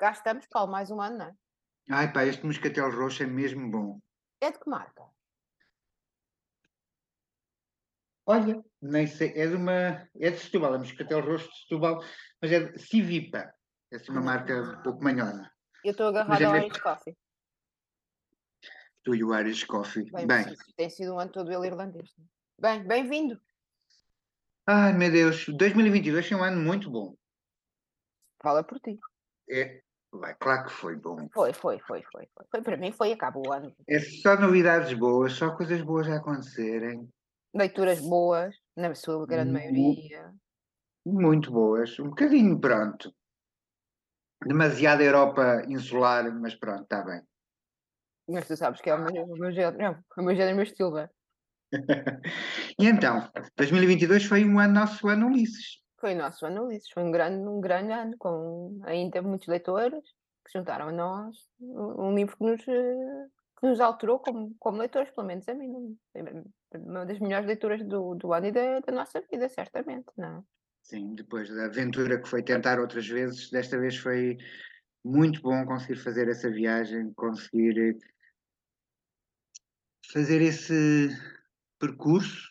cá estamos, Paulo, mais um ano, não é? Ai pá, este moscatel roxo é mesmo bom. É de que marca? Olha, nem sei, é de uma. É de Setúbal, é moscatel roxo de Setúbal, mas é de Civipa. É assim uma marca um pouco manhosa. Eu estou agarrada é ao Irish Coffee. Tu e o Irish Coffee. Bem, Bem, preciso. tem sido um ano todo ele irlandês. Bem, bem-vindo. ai meu Deus, 2022 foi um ano muito bom. Fala por ti. É, vai, claro que foi bom. Foi, foi, foi, foi. Foi, foi para mim, foi, acaba o ano. É só novidades boas, só coisas boas a acontecerem. Leituras boas, na sua grande Mu- maioria. Muito boas. Um bocadinho, pronto. Demasiada Europa insular, mas pronto, está bem. Mas tu sabes que é o meu, o meu género, não, o meu género o meu estilo, é? E então, 2022 foi um ano, nosso ano Ulisses. Foi o nosso ano Ulisses, foi um grande, um grande ano, com ainda muitos leitores que juntaram a nós, um livro que nos, eh, que nos alterou como, como leitores, pelo menos a mim. é Uma das melhores leituras do, do ano e da, da nossa vida, certamente, não é? Sim, depois da aventura que foi tentar outras vezes, desta vez foi muito bom conseguir fazer essa viagem, conseguir eh, fazer esse percurso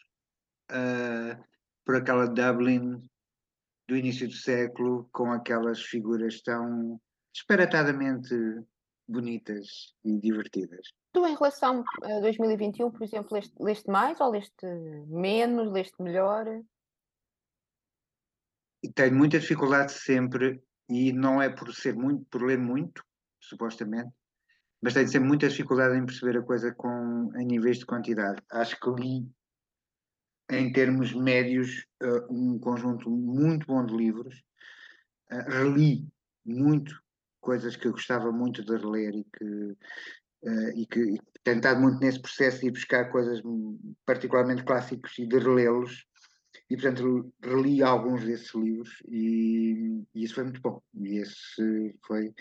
ah, por aquela Dublin do início do século, com aquelas figuras tão disparatadamente bonitas e divertidas. Tu, em relação a 2021, por exemplo, leste, leste mais ou leste menos, leste melhor? E tenho muita dificuldade sempre, e não é por ser muito, por ler muito, supostamente, mas tenho sempre muita dificuldade em perceber a coisa com, em níveis de quantidade. Acho que li, em termos médios, eh, um conjunto muito bom de livros. Eh, reli muito coisas que eu gostava muito de reler e que, eh, e que e tenho estado muito nesse processo de buscar coisas particularmente clássicos e de relê-los. E, portanto, reli alguns desses livros e, e isso foi muito bom. E esse foi.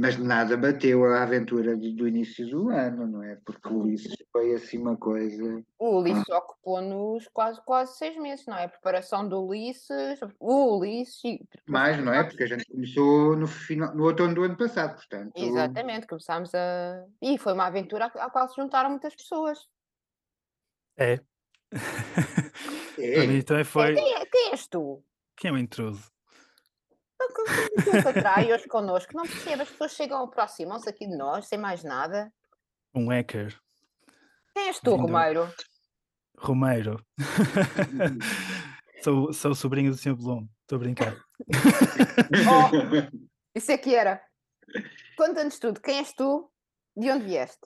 Mas nada bateu a aventura do, do início do ano, não é? Porque o Ulisses foi assim uma coisa. O Ulisses ocupou-nos quase, quase seis meses, não é? A preparação do Ulisses, o Ulisses. e- Mais, não é? Porque a gente começou no, final, no outono do ano passado, portanto. Exatamente, começámos a. E foi uma aventura à, à qual se juntaram muitas pessoas. É. É. Para mim também foi. Quem, é- quem és tu? Quem é o intruso? Tu que atrai hoje connosco, não percebo, as pessoas chegam, aproximam-se aqui de nós, sem mais nada. Um hacker. Quem és tu, Vindo- Romeiro? Romeiro. sou, sou o sobrinho do Sr. Bloom. Estou a brincar. Oh, isso é que era. Conta-nos tudo, quem és tu? De onde vieste?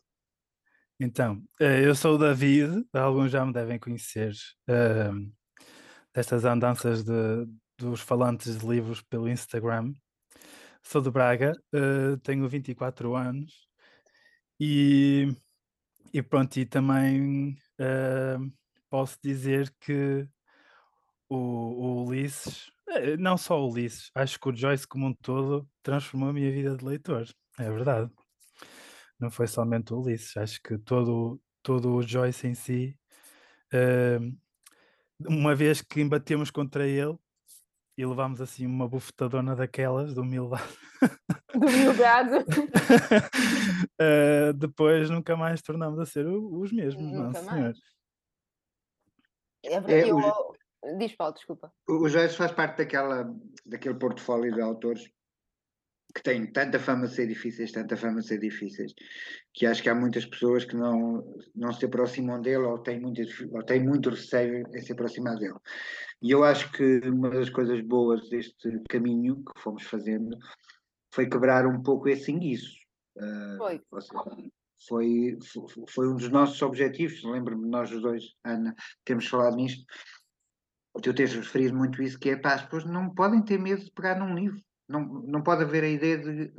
Então, eh, eu sou o David, alguns já me devem conhecer, ehm, destas andanças de, dos falantes de livros pelo Instagram. Sou de Braga, eh, tenho 24 anos e, e pronto, e também ehm, posso dizer que o, o Ulisses, eh, não só o Ulisses, acho que o Joyce como um todo transformou a minha vida de leitor, é verdade não foi somente o Ulisses, acho que todo, todo o Joyce em si, ehm, uma vez que embatemos contra ele e levámos assim uma bufetadona daquelas de humildade, De humildade. eh, depois nunca mais tornamos a ser os mesmos, não Nunca mais. senhor? É verdade. É, eu- o- Diz, Paulo, desculpa. O Joyce faz parte daquela, daquele portfólio de autores que têm tanta fama de ser difíceis, tanta fama de ser difíceis, que acho que há muitas pessoas que não, não se aproximam dele ou têm, difi- ou têm muito receio em se aproximar dele. E eu acho que uma das coisas boas deste caminho que fomos fazendo foi quebrar um pouco esse enguiço. Ah, Foi. seja, foi, fo- foi um dos nossos objetivos. Lembro-me, nós os dois, Ana, temos falado nisto. Tu tens referido muito isso, que é pá, as pessoas não podem ter medo de pegar num livro. Não, não pode haver a ideia de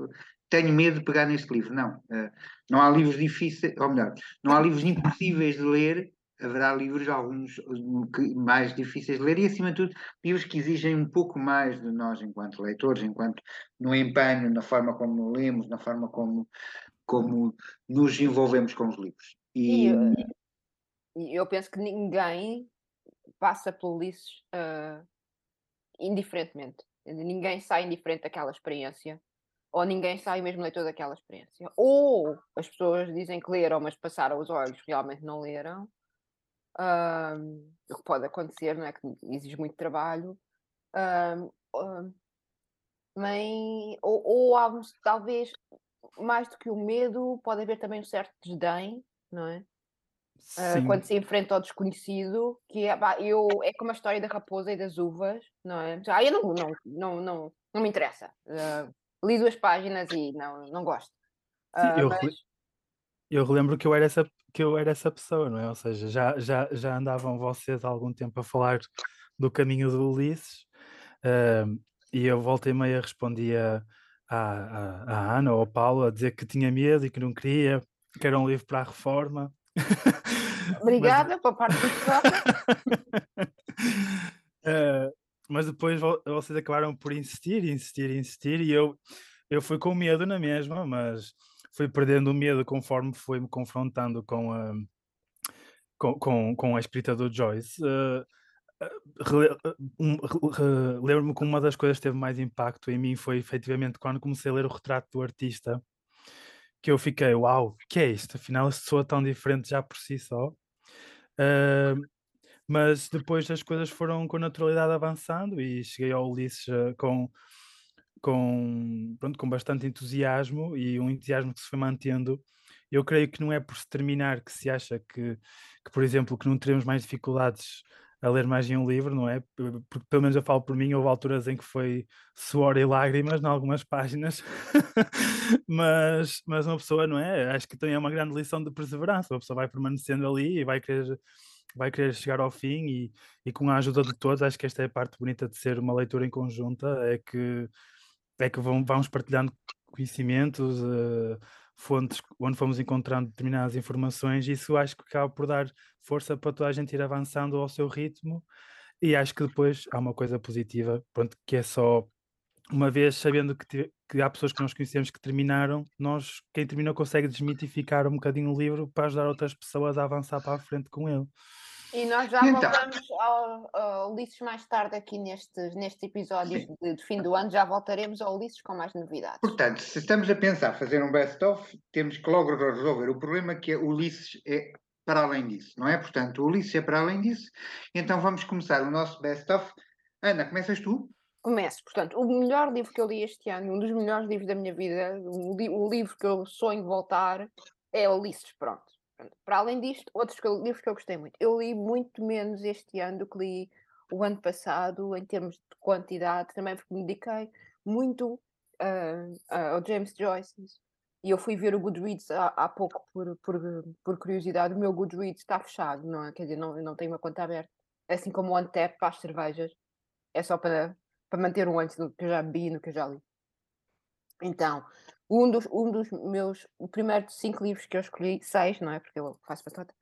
tenho medo de pegar neste livro. Não. Eh, não há livros difíceis, ou melhor, não há livros impossíveis de ler, haverá livros, alguns eh, mais difíceis de ler, e acima de tudo, livros que exigem um pouco mais de nós enquanto leitores, enquanto no empenho, na forma como lemos, na forma como, como nos envolvemos com os livros. E, E, eh, eu penso que ninguém passa pelo Ulisses ah, indiferentemente. Ninguém sai indiferente daquela experiência. ou ninguém sai mesmo leitor daquela experiência. Ou as pessoas dizem que leram, mas passaram os olhos, realmente não leram. Um, o que pode acontecer, não é? Que exige muito trabalho. Um, um, mas, ou, ou há, talvez, mais do que o medo, pode haver também um certo desdém, não é? Uh, quando se enfrenta ao desconhecido, que é, bah, eu, é como a história da raposa e das uvas, não é? Ah, eu não, não, não, não, não me interessa. Uh, li duas páginas e não, não gosto. Sim, uh, eu, mas... eu relembro que eu era essa que eu era essa pessoa, não é? Ou seja, já, já, já andavam vocês há algum tempo a falar do caminho do Ulisses uh, e eu volta e meia respondia à, à, à Ana ou ao Paulo a dizer que tinha medo e que não queria, que era um livro para a reforma. Obrigada mas... pela parte uh, mas depois vocês acabaram por insistir, insistir, insistir, e eu, eu fui com medo na mesma, mas fui perdendo o medo conforme fui-me confrontando com a, com, com, com a escrita do Joyce. Uh, um, Lembro-me que uma das coisas que teve mais impacto em mim foi efetivamente quando comecei a ler o retrato do artista, que eu fiquei, uau, que é isto? Afinal, soa tão diferente já por si só. Uh, mas depois as coisas foram com naturalidade avançando e cheguei ao Ulisses uh, com, com, pronto, com bastante entusiasmo e um entusiasmo que se foi mantendo. Eu creio que não é por se terminar que se acha que, que por exemplo, que não teremos mais dificuldades a ler mais em um livro, não é? Porque pelo menos eu falo por mim, houve alturas em que foi suor e lágrimas em algumas páginas, mas, mas uma pessoa, não é? Acho que também é uma grande lição de perseverança, a pessoa vai permanecendo ali e vai querer vai querer chegar ao fim e, e com a ajuda de todos, acho que esta é a parte bonita de ser uma leitura em conjunta, é que, é que vão, vamos partilhando conhecimentos, uh, fontes onde fomos encontrando determinadas informações, isso acho que acaba por dar força para toda a gente ir avançando ao seu ritmo, e acho que depois há uma coisa positiva, pronto, que é só uma vez sabendo que, que, há pessoas que nós conhecemos que terminaram, nós, quem terminou, consegue desmitificar um bocadinho o livro para ajudar outras pessoas a avançar para a frente com ele. E nós já então, voltamos ao, ao Ulisses mais tarde aqui nestes, nestes episódios de, de, fim do ano, já voltaremos ao Ulisses com mais novidades. Portanto, se estamos a pensar fazer um best-of, temos que logo resolver o problema que é o Ulisses é para além disso, não é? Portanto, o Ulisses é para além disso, então vamos começar o nosso best-of. Ana, começas tu? Começo, portanto, o melhor livro que eu li este ano, um dos melhores livros da minha vida, o, li o livro que eu sonho voltar é Ulisses, pronto. Para além disto, outros livros que eu gostei muito. Eu li muito menos este ano do que li o ano passado, em termos de quantidade, também porque me dediquei muito uh, uh, ao James Joyce. E eu fui ver o Goodreads há, há pouco por, por, por, curiosidade. O meu Goodreads está fechado, não é? Quer dizer, não, não tenho uma conta aberta. Assim como o Antep para as cervejas. É só para, para manter um antes do que eu já bebi e no que eu já li. Então, um dos, um dos meus, o primeiro de cinco livros que eu escolhi, seis, não é? Porque eu faço batota,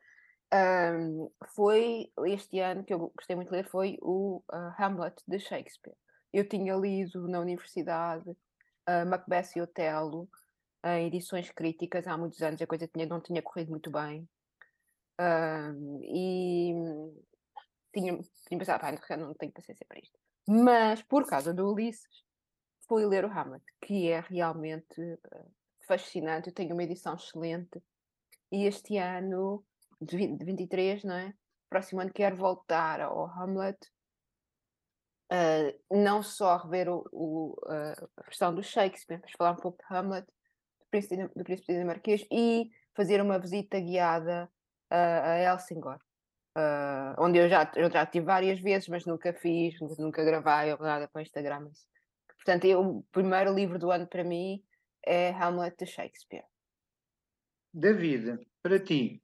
um, foi este ano que eu gostei muito de ler, foi o uh, Hamlet de Shakespeare. Eu tinha lido na universidade uh, Macbeth e Otelo em edições críticas há muitos anos, a coisa tinha, não tinha corrido muito bem. e tinha, tinha pensado, ah, não tenho paciência para isto. Mas, por causa do Ulisses, fui ler o Hamlet, que é realmente uh, fascinante. Eu tenho uma edição excelente e este ano, de, 20, de 23, não é? Próximo ano quero voltar ao Hamlet, uh, não só rever o, o, uh, a versão do Shakespeare, mas falar um pouco de Hamlet, do Príncipe, do Príncipe Dinamarquês e fazer uma visita guiada a Helsingor. Uh, onde eu já, eu já tive várias vezes, mas nunca fiz, nunca, nunca gravei ou nada para o Instagram. Isso. Portanto, eu, o primeiro livro do ano para mim é Hamlet de Shakespeare. David, para ti.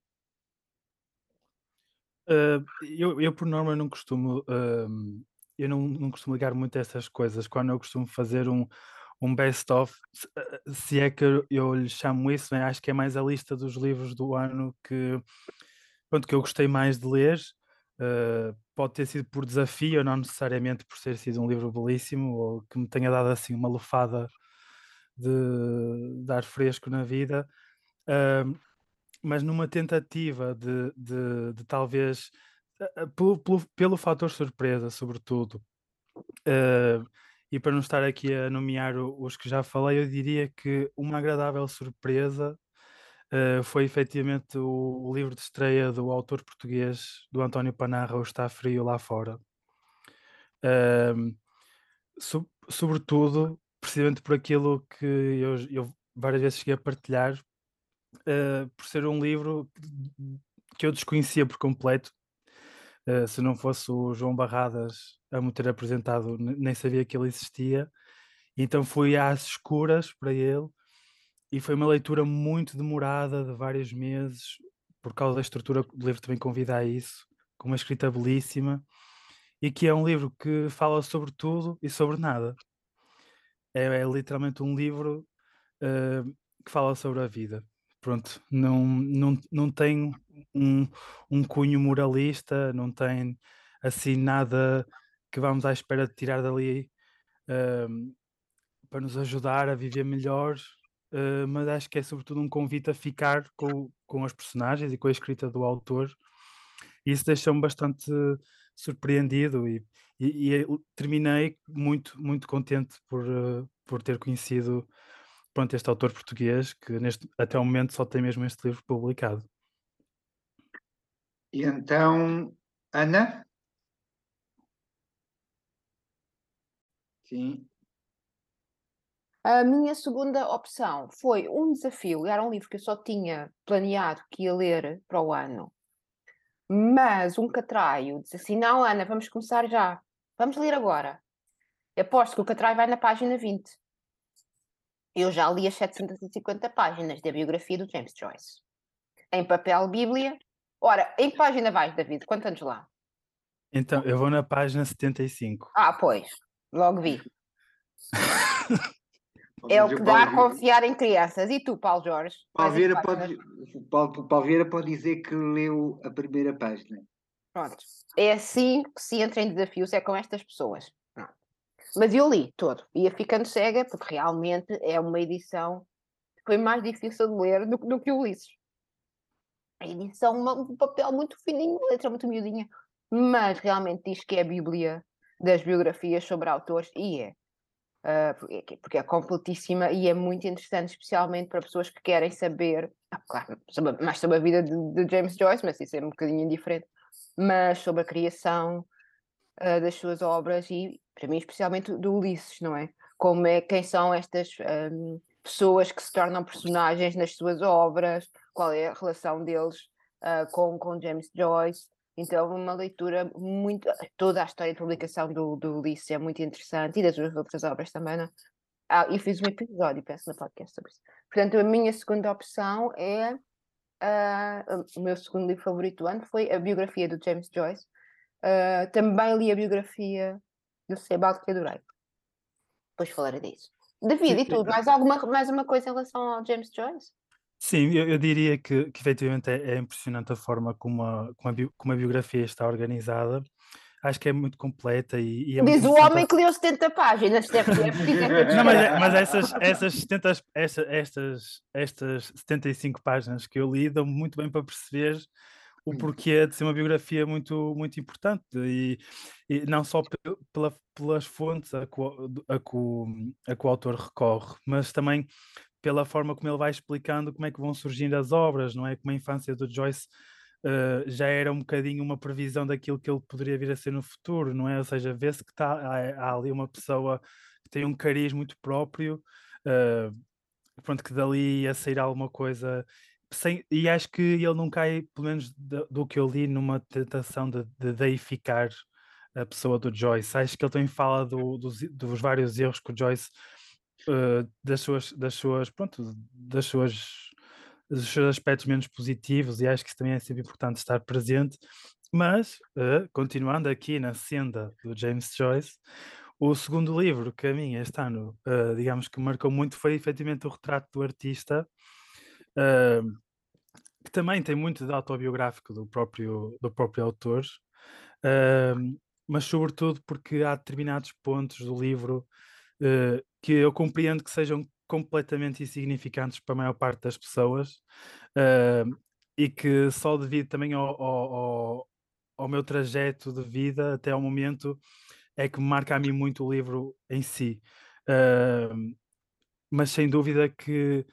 Uh, eu, eu, por norma, não costumo. Uh, eu não, não costumo ligar muito a essas coisas. Quando eu costumo fazer um, um best-of, se, ah, se é que eu lhe chamo isso, né? acho que é mais a lista dos livros do ano que, pronto, que eu gostei mais de ler. Uh, pode ter sido por desafio, não necessariamente por ter sido um livro belíssimo ou que me tenha dado assim uma lufada de, dar fresco na vida, uh, mas numa tentativa de, de, de talvez, uh, pelo, pelo, pelo fator surpresa, sobretudo, e para não estar aqui a nomear os que já falei, eu diria que uma agradável surpresa uh, foi efetivamente o, livro de estreia do autor português, do António Panarra, O Está Frio Lá Fora. Uh, so, sobretudo, precisamente por aquilo que eu, eu várias vezes cheguei a partilhar, uh, por ser um livro que eu desconhecia por completo. Uh, se não fosse o João Barradas a me ter apresentado, nem sabia que ele existia. Então fui às escuras para ele e foi uma leitura muito demorada, de vários meses, por causa da estrutura do livro também convida a isso, com uma escrita belíssima, e que é um livro que fala sobre tudo e sobre nada. É, é literalmente um livro uh, que fala sobre a vida. Pronto, não, não, não tem um, um cunho moralista, não tem assim nada que vamos à espera de tirar dali uh, para nos ajudar a viver melhor, uh, mas acho que é sobretudo um convite a ficar com, com as personagens e com a escrita do autor. E isso deixou-me bastante surpreendido e, e, e, terminei muito, muito contente por, uh, por ter conhecido pronto, este autor português que neste, até o momento só tem mesmo este livro publicado. E então, Ana? Sim. A minha segunda opção foi um desafio. Era um livro que eu só tinha planeado que ia ler para o ano. Mas um catraio disse assim: Não, Ana, vamos começar já. Vamos ler agora. Eu aposto que o catraio vai na página 20. Eu já li as 750 páginas da biografia do James Joyce. Em papel Bíblia. Ora, em que página vais, David? Quantos anos lá? Então, eu vou na página 75. Ah, pois. Logo vi. é o que dá a confiar em crianças. E tu, Paulo Jorge? Paulo Vieira, pode, Paulo, Paulo Vieira pode dizer que leu a primeira página. Pronto. É assim que se entra em desafios, é com estas pessoas. Pronto. Mas eu li todo. Ia ficando cega, porque realmente é uma edição que foi mais difícil de ler do, do que o Ulisses. A edição, uma, um papel muito fininho, letra muito miudinha, mas realmente diz que é a Bíblia das biografias sobre autores, e é. Uh, porque, porque, é completíssima e é muito interessante, especialmente para pessoas que querem saber, ah, claro, sobre, mais sobre a vida de, de, James Joyce, mas isso é um bocadinho indiferente, mas sobre a criação uh, das suas obras e, para mim, especialmente do Ulisses, não é? Como é, quem são estas um, pessoas que se tornam personagens nas suas obras, qual é a relação deles uh, com, com James Joyce, então, uma leitura muito. Toda a história de publicação do, do Ulisses é muito interessante e das outras obras também, não é? Ah, e fiz um episódio, peço, no podcast sobre isso. Portanto, a minha segunda opção é. Uh, o meu segundo livro favorito do ano foi a biografia do James Joyce. Uh, também li a biografia do Sebald que adorei. Depois falarei disso. David, e tu, mais, alguma, mais uma coisa em relação ao James Joyce? Sim, eu, eu diria que, que efetivamente é, é impressionante a forma como a, como, a como a biografia está organizada. Acho que é muito completa e, e é Diz o homem que leu 70 páginas, deve ter. Não, mas, é- mas essas, essas, 70, esta- estas, estas 75 páginas que eu li dão muito bem para perceber o hum. porquê de ser uma biografia muito, muito importante e, e não só pela, pelas fontes a que, a, que o, a que o autor recorre, mas também pela forma como ele vai explicando como é que vão surgindo as obras, não é? Como a infância do Joyce uh, já era um bocadinho uma previsão daquilo que ele poderia vir a ser no futuro, não é? Ou seja, vê-se que tá, há, há, ali uma pessoa que tem um cariz muito próprio, uh, pronto, que dali ia sair alguma coisa. Sem, e acho que ele não cai, pelo menos do, do que eu li, numa tentação de, de deificar a pessoa do Joyce. Acho que ele também fala do, dos, dos vários erros que o Joyce uh, das suas, das suas, pronto, das suas, dos seus aspectos menos positivos e acho que também é sempre importante estar presente. Mas, uh, continuando aqui na senda do James Joyce, o segundo livro que a mim este ano, uh, digamos que marcou muito, foi efetivamente o Retrato do Artista, que também tem muito de autobiográfico do próprio, do próprio autor, mas sobretudo porque há determinados pontos do livro uh, que eu compreendo que sejam completamente insignificantes para a maior parte das pessoas uh, e que só devido também ao, ao, ao, meu trajeto de vida até ao momento é que marca a mim muito o livro em si. Uh, mas sem dúvida que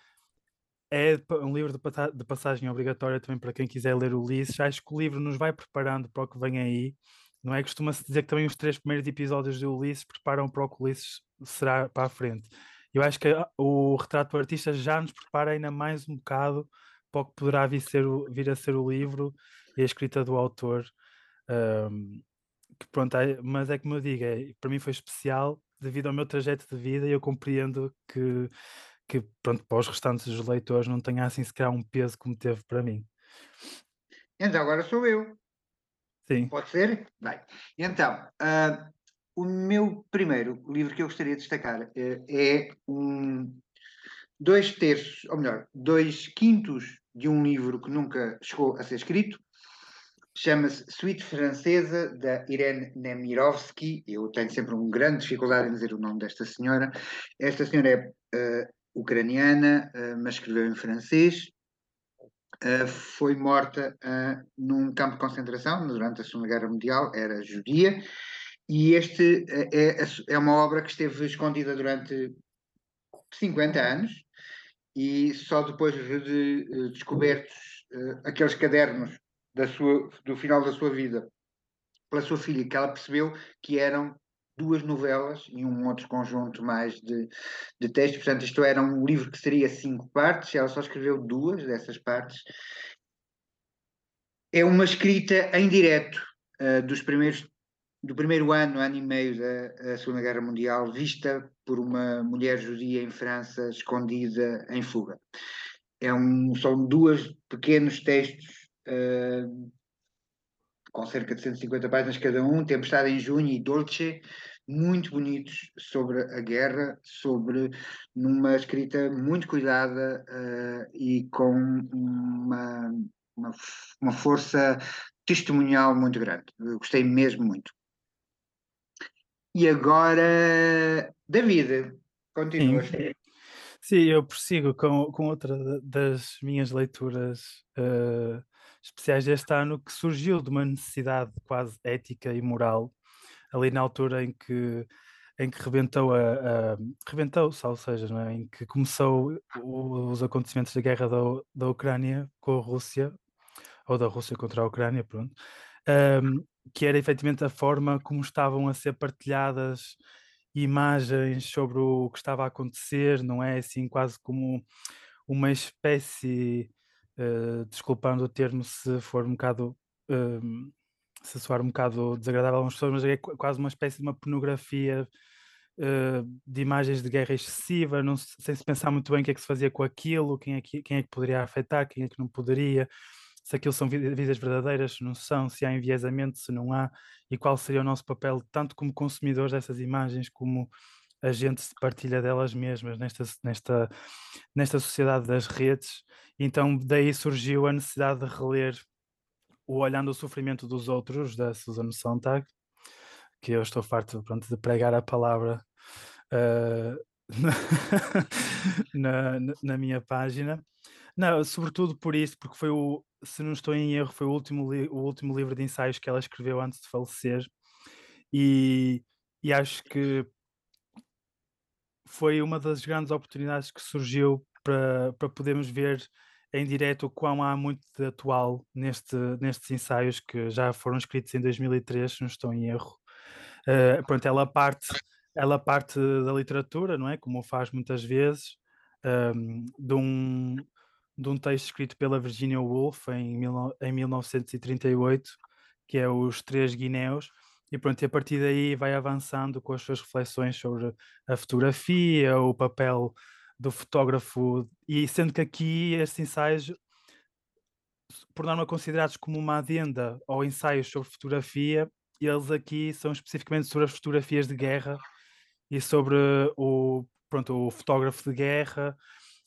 é um livro de, passagem obrigatória também para quem quiser ler Ulisses. Acho que o livro nos vai preparando para o que vem aí. Não é? Costuma-se dizer que também os três primeiros episódios de Ulisses preparam para o que Ulisses será para a frente. Eu acho que o retrato do artista já nos prepara ainda mais um bocado para o que poderá vir, ser, vir a ser o livro e a escrita do autor. Um, que pronto, é, mas é eu digo, é, para mim foi especial devido ao meu trajeto de vida e eu compreendo que, que pronto, para os restantes leitores não tenha assim sequer um peso como teve para mim. Então, agora sou eu. Sim. Pode ser? Bem, então, uh, o meu primeiro livro que eu gostaria de destacar uh, é um, dois terços, ou melhor, dois quintos de um livro que nunca chegou a ser escrito, Chama-se Suite Francesa, da Irene Nemirovsky. Eu tenho sempre uma grande dificuldade em dizer o nome desta senhora. Esta senhora é uh, ucraniana, uh, mas escreveu em francês. Uh, foi morta num campo de concentração durante a Segunda Guerra Mundial, era judia. E este é, é uma obra que esteve escondida durante 50 anos e só depois de descobertos aqueles cadernos da sua, do final da sua vida pela sua filha, que ela percebeu que eram duas novelas e um outro conjunto mais de, de textos. Portanto, isto era um livro que seria cinco partes, ela só escreveu duas dessas partes. É uma escrita em direto uh, dos primeiros, do primeiro ano, ano e meio da, da Segunda Guerra Mundial, vista por uma mulher judia em França, escondida em fuga. É um, são duas pequenos textos uh, com cerca de 150 páginas cada um, Tempestade em Junho e Dolce, muito bonitos sobre a guerra, sobre numa escrita muito cuidada uh, e com uma, uma, uma, força testemunhal muito grande. Eu gostei mesmo muito. E agora, David, continua. Sim. Sim, eu prossigo com, com outra das minhas leituras uh, especiais deste ano que surgiu de uma necessidade quase ética e moral, ali na altura em que em que rebentou a, a rebentou-se, ou seja, é? em que começou o, os acontecimentos da guerra da, da Ucrânia com a Rússia, ou da Rússia contra a Ucrânia, pronto, um, que era efetivamente a forma como estavam a ser partilhadas imagens sobre o que estava a acontecer, não é? Assim, quase como uma espécie uh, desculpando o termo se for um bocado uh, se soar um bocado desagradável a algumas pessoas, mas é quase uma espécie de uma pornografia uh, de imagens de guerra excessiva, não, sem se pensar muito bem o que é que se fazia com aquilo, quem é que, quem é que poderia afetar, quem é que não poderia, se aquilo são vidas verdadeiras, se não são, se há enviesamento, se não há, e qual seria o nosso papel, tanto como consumidores dessas imagens, como a gente se partilha delas mesmas nesta, nesta, nesta sociedade das redes. Então, daí surgiu a necessidade de reler o Olhando o Sofrimento dos Outros, da Susan Sontag, que eu estou farto pronto, de pregar a palavra uh, na, na, na, minha página. Não, sobretudo por isso, porque foi o, se não estou em erro, foi o último, o último livro de ensaios que ela escreveu antes de falecer. E, e acho que foi uma das grandes oportunidades que surgiu para, para podermos ver em direto o quão há muito de atual neste, nestes ensaios que já foram escritos em 2003, se não estou em erro. Uh, pronto, ela parte, ela parte da literatura, não é? Como faz muitas vezes, um, de, um, de um texto escrito pela Virginia Woolf em, mil, em 1938, que é Os Três Guinéus, e pronto, e a partir daí vai avançando com as suas reflexões sobre a fotografia, o papel do fotógrafo, e sendo que aqui estes ensaios, por norma considerados como uma adenda ou ensaios sobre fotografia, eles aqui são especificamente sobre as fotografias de guerra e sobre o, pronto, o fotógrafo de guerra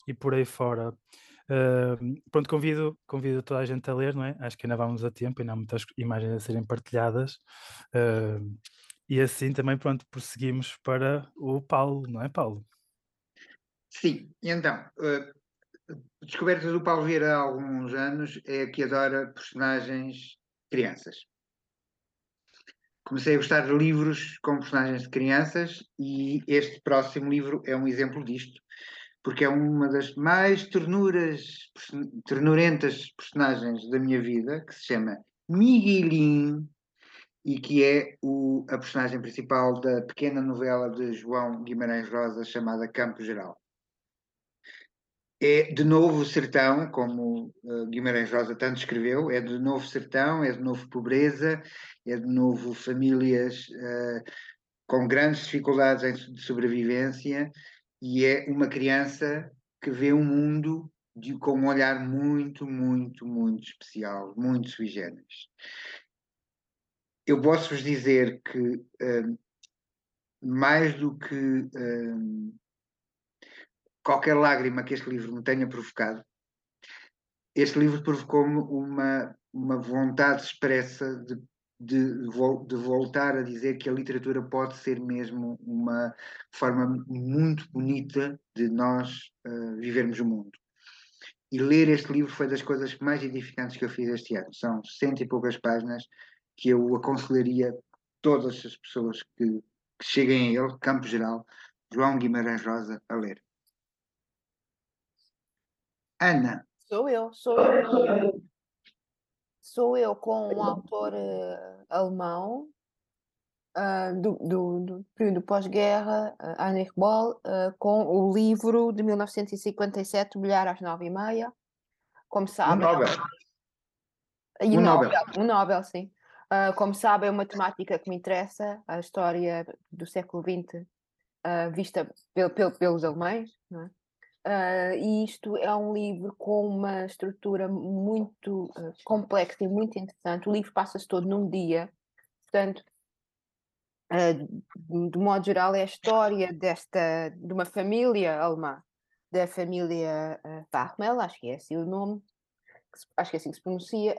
e por aí fora. Pronto, convido, convido toda a gente a ler, não é? Acho que ainda vamos a tempo, ainda há muitas imagens a serem partilhadas. Uh, e assim também, pronto, prosseguimos para o Paulo, não é, Paulo? Sim, então, uh, descoberta do Paulo Vieira há alguns anos é que adora personagens crianças. comecei a gostar de livros com personagens de crianças e este próximo livro é um exemplo disto, porque é uma das mais ternuras, ternurentas personagens da minha vida, que se chama Miguelin, e que é o, a personagem principal da pequena novela de João Guimarães Rosa chamada Campo Geral. É de novo sertão, como uh, Guimarães Rosa tanto escreveu, é de novo sertão, é de novo pobreza, é de novo famílias uh, com grandes dificuldades de sobrevivência e é uma criança que vê um mundo de, com um olhar muito, muito, muito especial, muito sui generis. Eu posso vos dizer que um, mais do que um, qualquer lágrima que este livro me tenha provocado, este livro provocou-me uma, uma vontade expressa de de, de, voltar a dizer que a literatura pode ser mesmo uma forma muito bonita de nós uh, vivermos o mundo. E ler este livro foi das coisas mais edificantes que eu fiz este ano. São cento e poucas páginas que eu aconselharia todas as pessoas que, que cheguem a ele, Campo Geral, João Guimarães Rosa, a ler. Ana. Sou eu, sou eu sou eu com um autor uh, alemão uh, do, do, do, período pós-guerra, uh, Heinrich Boll, uh, com o livro de 1957, Bilhar às nove e meia. Como sabem. Um Nobel. E um Nobel. Um Nobel, sim. como sabem, é uma temática que me interessa, a história do século XX vista pel, pel, pelos alemães, não é? Uh, e isto é um livro com uma estrutura muito uh, complexa e muito interessante. O livro passa-se todo num dia, portanto, uh, de modo geral, é a história desta, de uma família alemã, da família uh, Fachmel, acho que é assim o nome, acho que é assim que se pronuncia,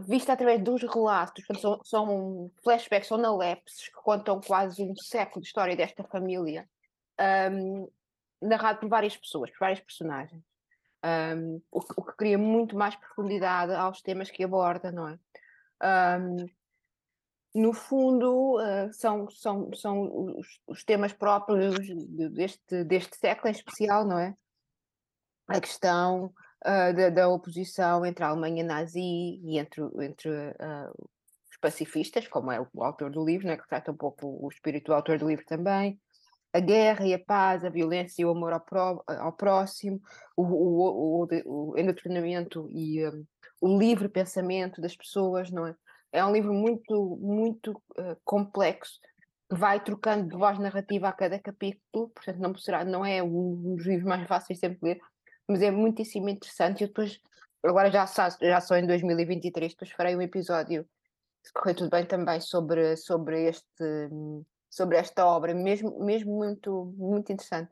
vista através dos relatos, são, são flashbacks, são analepses que contam quase um século de história desta família um, narrado por várias pessoas, por várias personagens. Um, o, o, que cria muito mais profundidade aos temas que aborda, não é? Um, no fundo, uh, são, são, são os, os, temas próprios deste, deste século em especial, não é? A questão uh, da, da, oposição entre a Alemanha nazi e entre, entre uh, os pacifistas, como é o autor do livro, né, que trata um pouco o espírito do autor do livro também, a guerra e a paz, a violência e o amor ao, pró, ao próximo, o, o, o, o e um, o livre pensamento das pessoas, não é? É um livro muito, muito uh, complexo, que vai trocando de voz narrativa a cada capítulo, portanto não, será, não é um dos livros mais fáceis de sempre ler, mas é muitíssimo interessante. E depois, agora já, já só em 2023, depois farei um episódio, se correr tudo bem também, sobre, sobre este. Sobre esta obra, mesmo, mesmo muito, muito interessante.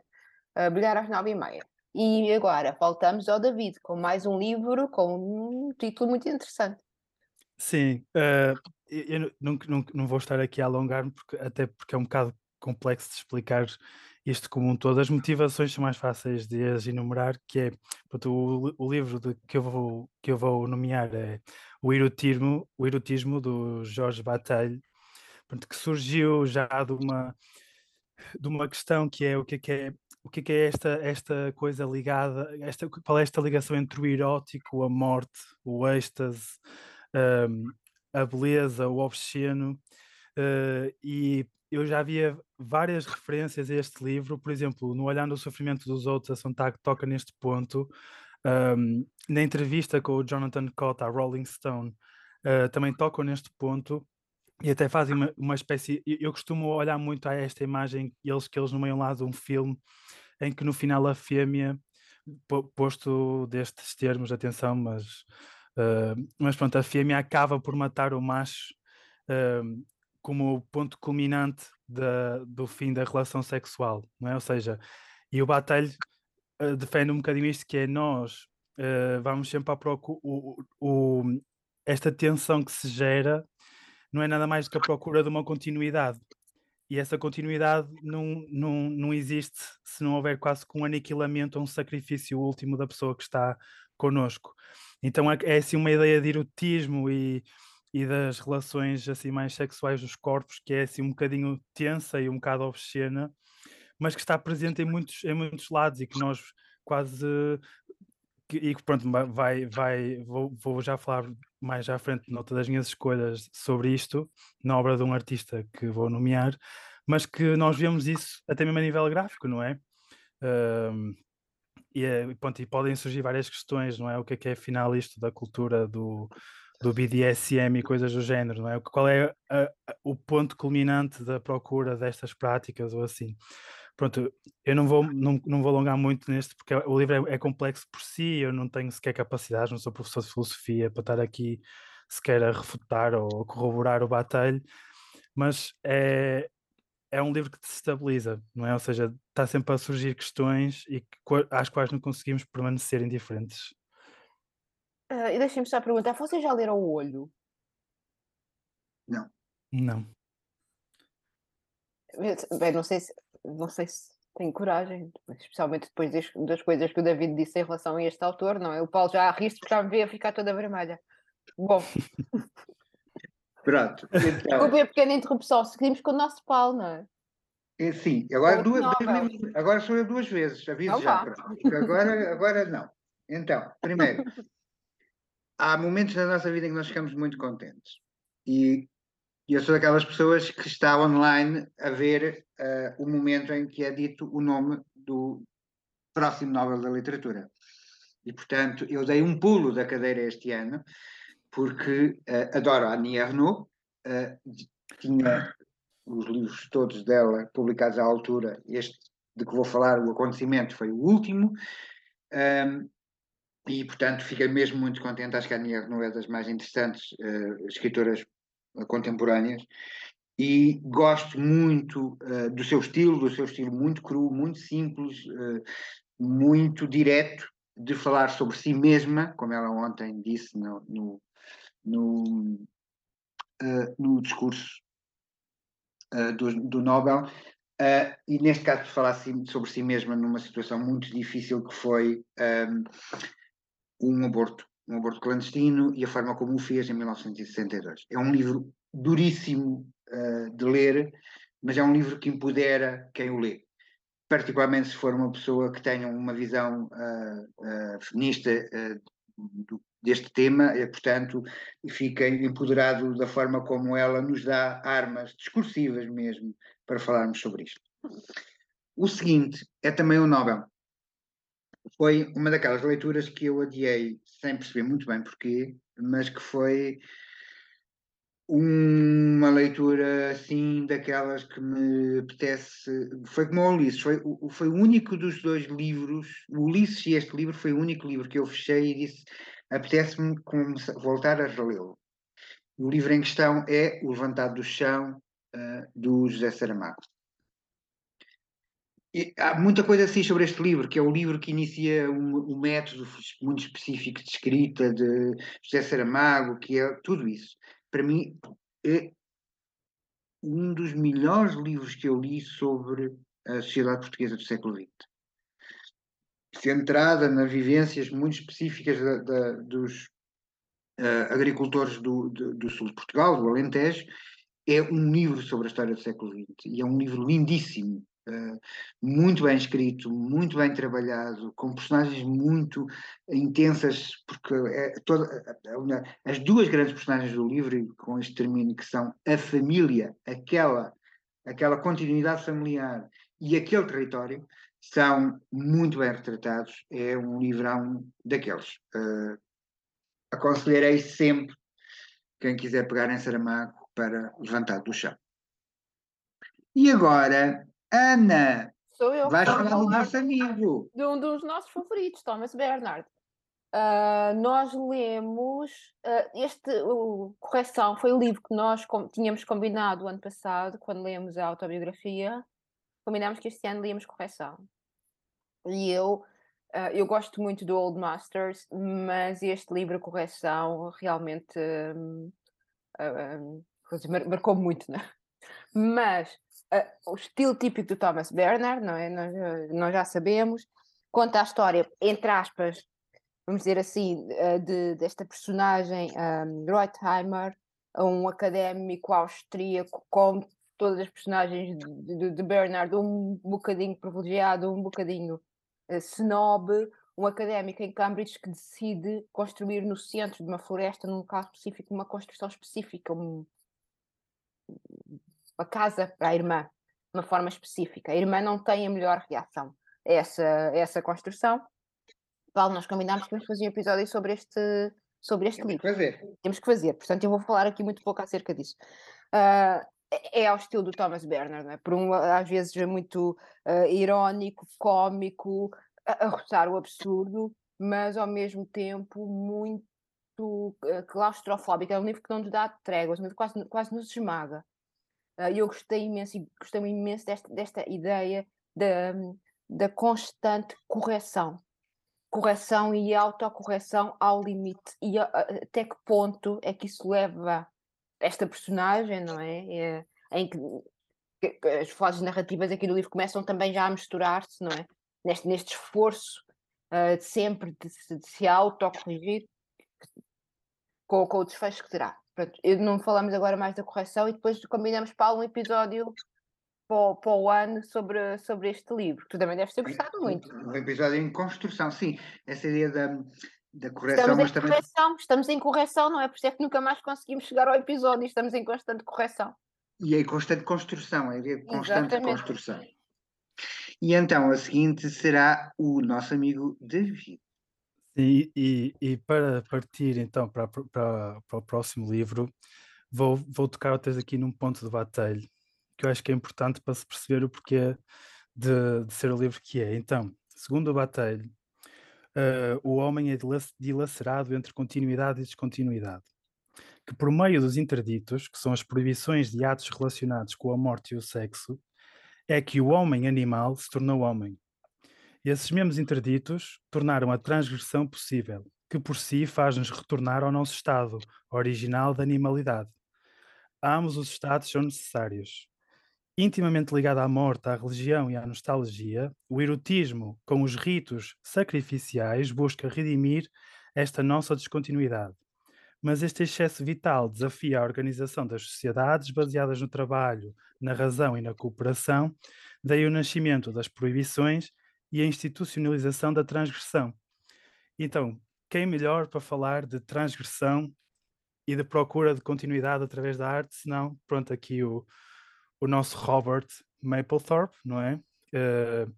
Uh, Brilhar às nove e meia. E agora voltamos ao David com mais um livro com um título muito interessante. Sim, uh, eu não, não, não vou estar aqui a alongar-me, porque, até porque é um bocado complexo de explicar isto como um todo. As motivações são mais fáceis de as enumerar, que é pronto, o, o livro de, que, eu vou, que eu vou nomear é o erotismo, o erotismo do Jorge Bataille, que surgiu já de uma, de uma questão que é o que é, que é o que é, que é esta, esta coisa ligada, esta, qual é esta ligação entre o erótico, a morte, o êxtase, um, a beleza, o obsceno, uh, e eu já havia várias referências a este livro, por exemplo, no Olhando o Sofrimento dos Outros, a Sontag toca neste ponto, um, na entrevista com o Jonathan Cott à Rolling Stone, uh, também tocam neste ponto, e até fazem uma, uma espécie. Eu costumo olhar muito a esta imagem, eles que eles nomeiam lá de um filme, em que no final a fêmea, posto destes termos, atenção, mas, uh, mas pronto, a fêmea acaba por matar o macho uh, como o ponto culminante da, do fim da relação sexual, não é? Ou seja, e o Batalho uh, defende um bocadinho isto que é nós vamos sempre à procura, o, o, esta tensão que se gera não é nada mais do que a procura de uma continuidade. E essa continuidade não, não, não existe se não houver quase que um aniquilamento ou um sacrifício último da pessoa que está connosco. Então é, é assim uma ideia de erotismo e, e das relações assim mais sexuais dos corpos, que é assim um bocadinho tensa e um bocado obscena, mas que está presente em muitos, em muitos lados e que nós quase e pronto, vai, vai, vou, vou já falar mais à frente nota das minhas escolhas sobre isto, na obra de um artista que vou nomear, mas que nós vemos isso até mesmo a nível gráfico, não é? Um, e, é, pronto, e podem surgir várias questões, não é? O que é que é afinal isto da cultura do, do BDSM e coisas do género, não é? Qual é a, a, o ponto culminante da procura destas práticas ou assim? Pronto, eu não vou, não, não vou alongar muito neste, porque o livro é, é, complexo por si, eu não tenho sequer capacidade, não sou professor de filosofia para estar aqui sequer a refutar ou corroborar o batalho, mas é, é um livro que te estabiliza, não é? Ou seja, está sempre a surgir questões e que, às quais não conseguimos permanecer indiferentes. Uh, e deixem-me só perguntar, vocês já leram O Olho? Não. Não. Bem, não sei se, não sei se tenho coragem, especialmente depois das, das, coisas que o David disse em relação a este autor, não é? O Paulo já arrisca porque já me vê a ficar toda vermelha. Bom. Pronto. Então... Desculpe a pequena interrupção, seguimos com o nosso Paulo, não é? é sim, agora, duas, agora sou eu duas vezes, aviso não já. Agora, agora não. Então, primeiro, há momentos na nossa vida em que nós ficamos muito contentes. E eu sou daquelas pessoas que está online a ver uh, o momento em que é dito o nome do próximo Nobel da Literatura. E, portanto, eu dei um pulo da cadeira este ano, porque uh, adoro a Annie Ernaux, uh, tinha os livros todos dela publicados à altura, este de que vou falar, o acontecimento, foi o último, um, e, portanto, fiquei mesmo muito contente. Acho que a Annie Ernaux é das mais interessantes escritoras contemporâneas e gosto muito uh, do seu estilo, do seu estilo muito cru, muito simples, uh, muito direto de falar sobre si mesma, como ela ontem disse no, no, no, uh, no discurso do, do, Nobel, e neste caso de falar sobre si mesma numa situação muito difícil que foi um, um aborto um aborto clandestino e a forma como o fez em 1962. É um livro duríssimo uh, de ler, mas é um livro que empodera quem o lê. Particularmente se for uma pessoa que tenha uma visão uh, uh, feminista deste tema, e, portanto, fica empoderado da forma como ela nos dá armas discursivas mesmo para falarmos sobre isto. O seguinte é também o Nobel foi uma daquelas leituras que eu adiei sem perceber muito bem porquê, mas que foi uma leitura assim daquelas que me apetece. Foi como o Ulisses, foi, foi o único dos dois livros. O Ulisses e este livro foi o único livro que eu fechei e disse: apetece-me voltar a relê-lo. O livro em questão é O Levantado do Chão, uh, do José Saramago. Há muita coisa assim sobre este livro, que é o livro que inicia um, um método muito específico de escrita de José Saramago, que é tudo isso. Para mim, é um dos melhores livros que eu li sobre a sociedade portuguesa do século XX. Centrada nas vivências muito específicas da, da, dos uh, agricultores do, do, do sul de Portugal, do Alentejo, é um livro sobre a história do século XX e é um livro lindíssimo muito bem escrito, muito bem trabalhado, com personagens muito intensas, porque é toda, as duas grandes personagens do livro, com este termino, que são a família, aquela, aquela continuidade familiar e aquele território, são muito bem retratados. É um livrão daqueles. Uh, aconselharei sempre quem quiser pegar em Saramago para levantar do chão. E agora Ana, Sou eu. vais falar do nosso amigo. De um dos nossos favoritos, Thomas Bernard. Uh, nós lemos uh, este o Correção foi o livro que nós com, tínhamos combinado o ano passado, quando lemos a autobiografia. Combinámos que este ano líamos Correção. E eu, uh, eu gosto muito do Old Masters, mas este livro Correção realmente um, marcou muito, né? Mas uh, o estilo típico do Thomas Bernard, não é? Nós, nós, já sabemos, conta a história, entre aspas, vamos dizer assim, uh, de, desta personagem um, Reutheimer, um académico austríaco com todas as personagens de, de, de Bernard, um bocadinho privilegiado, um bocadinho uh, snob, um académico em Cambridge que decide construir no centro de uma floresta, num caso específico, uma construção específica, um, uma casa para a irmã, de uma forma específica. A irmã não tem a melhor reação a essa, a essa construção. Paulo, nós combinámos que íamos fazer um episódio sobre este, sobre este Temos livro. que fazer. Temos que fazer, portanto, eu vou falar aqui muito pouco acerca disso. Uh, é ao estilo do Thomas Bernard, não é? por um, às vezes é muito uh, irónico, cómico, a, a roçar o absurdo, mas ao mesmo tempo muito uh, claustrofóbico. É um livro que não nos dá tréguas, mas quase, quase nos esmaga. E eu gostei imenso, gostei imenso desta, desta ideia da, constante correção. Correção e autocorreção ao limite. E até que ponto é que isso leva esta personagem, não é? é em que, que, as fases narrativas aqui do livro começam também já a misturar-se, não é? Neste, neste esforço uh, de sempre de, de se autocorrigir com, com o desfecho que terá. Pronto, não falamos agora mais da correção e depois combinamos para um episódio para, para o ano sobre, sobre este livro. Tu também deves ter gostado muito. Um episódio em construção, sim. Essa ideia da, da correção, estamos mas em também. correção, estamos em correção, não é? Por isso é que nunca mais conseguimos chegar ao episódio, estamos em constante correção. E em constante construção, de constante Exatamente. construção. E então a seguinte será o nosso amigo David. E, e, e para partir então para, para, para o próximo livro, vou, vou tocar outras aqui num ponto de batalha, que eu acho que é importante para se perceber o porquê de, de ser o livro que é. Então, segundo o Bataille, uh, o homem é dilacerado entre continuidade e descontinuidade, que por meio dos interditos, que são as proibições de atos relacionados com a morte e o sexo, é que o homem animal se tornou homem. Esses mesmos interditos tornaram a transgressão possível, que por si faz-nos retornar ao nosso estado original de animalidade. Ambos os estados são necessários. Intimamente ligado à morte, à religião e à nostalgia, o erotismo, com os ritos sacrificiais, busca redimir esta nossa descontinuidade. Mas este excesso vital desafia a organização das sociedades baseadas no trabalho, na razão e na cooperação, daí o nascimento das proibições e a institucionalização da transgressão. Então, quem melhor para falar de transgressão e de procura de continuidade através da arte, senão, pronto, aqui o, o nosso Robert Mapplethorpe, não é? Uh,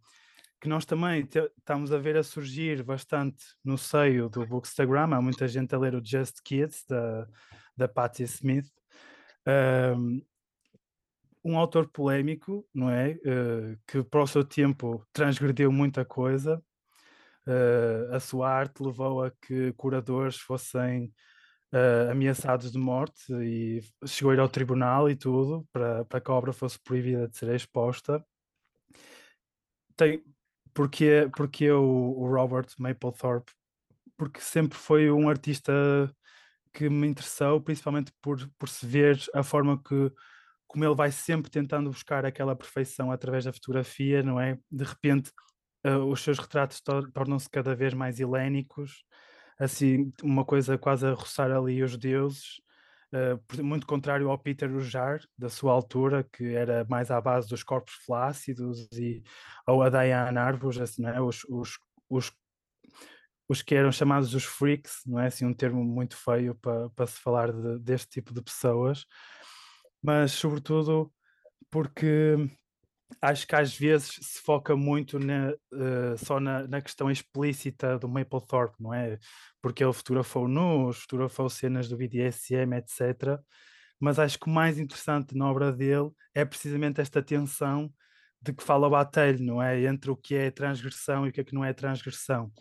que nós também estamos a ver a surgir bastante no seio do Bookstagram, há muita gente a ler o Just Kids, da, da Patti Smith. Um, um autor polémico, não é? Uh, que para o seu tempo transgrediu muita coisa. Uh, a sua arte levou a que curadores fossem uh, ameaçados de morte e chegou a ir ao tribunal e tudo para, para que a obra fosse proibida de ser exposta. Tem, porque, porque o, o Robert Mapplethorpe, porque sempre foi um artista que me interessou, principalmente por, por se ver a forma que como ele vai sempre tentando buscar aquela perfeição através da fotografia, não é? De repente, uh, os seus retratos tor tornam-se cada vez mais helénicos, assim, uma coisa quase a roçar ali os deuses, uh, muito contrário ao Peter Rujar, da sua altura, que era mais à base dos corpos flácidos, e, ou a Diane Arbus, assim, é? Os, os, os, os que eram chamados os freaks, não é? Assim, um termo muito feio para, para se falar de, deste tipo de pessoas mas sobretudo porque acho que às vezes se foca muito na, uh, só na, na, questão explícita do Mapplethorpe, não é? Porque ele fotografou nus, fotografou cenas do BDSM, etc. Mas acho que o mais interessante na obra dele é precisamente esta tensão de que fala o Batelho, não é? Entre o que é transgressão e o que é que não é transgressão.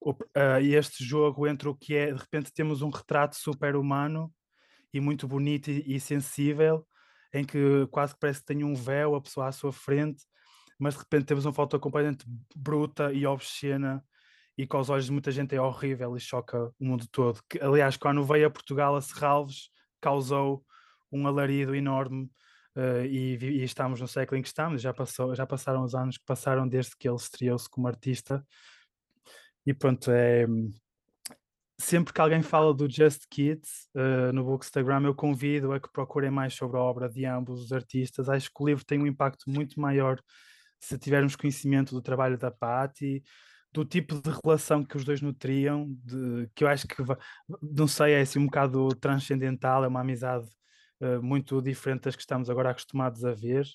O, uh, este jogo entre o que é, de repente temos um retrato super humano e muito bonito e, e, sensível, em que quase que parece que tem um véu a pessoa à sua frente, mas de repente temos uma foto completamente bruta e obscena e com os olhos de muita gente é horrível e choca o mundo todo. Que, aliás, quando veio a Portugal a Serralves, causou um alarido enorme uh, e, e, estamos no século em que estamos, já, passou, já passaram os anos que passaram desde que ele estreou-se como artista e pronto, é, sempre que alguém fala do Just Kids uh, no Bookstagram, eu convido a que procurem mais sobre a obra de ambos os artistas. Acho que o livro tem um impacto muito maior se tivermos conhecimento do trabalho da Patti, do tipo de relação que os dois nutriam, de, que eu acho que, não sei, é assim um bocado transcendental, é uma amizade uh, muito diferente das que estamos agora acostumados a ver.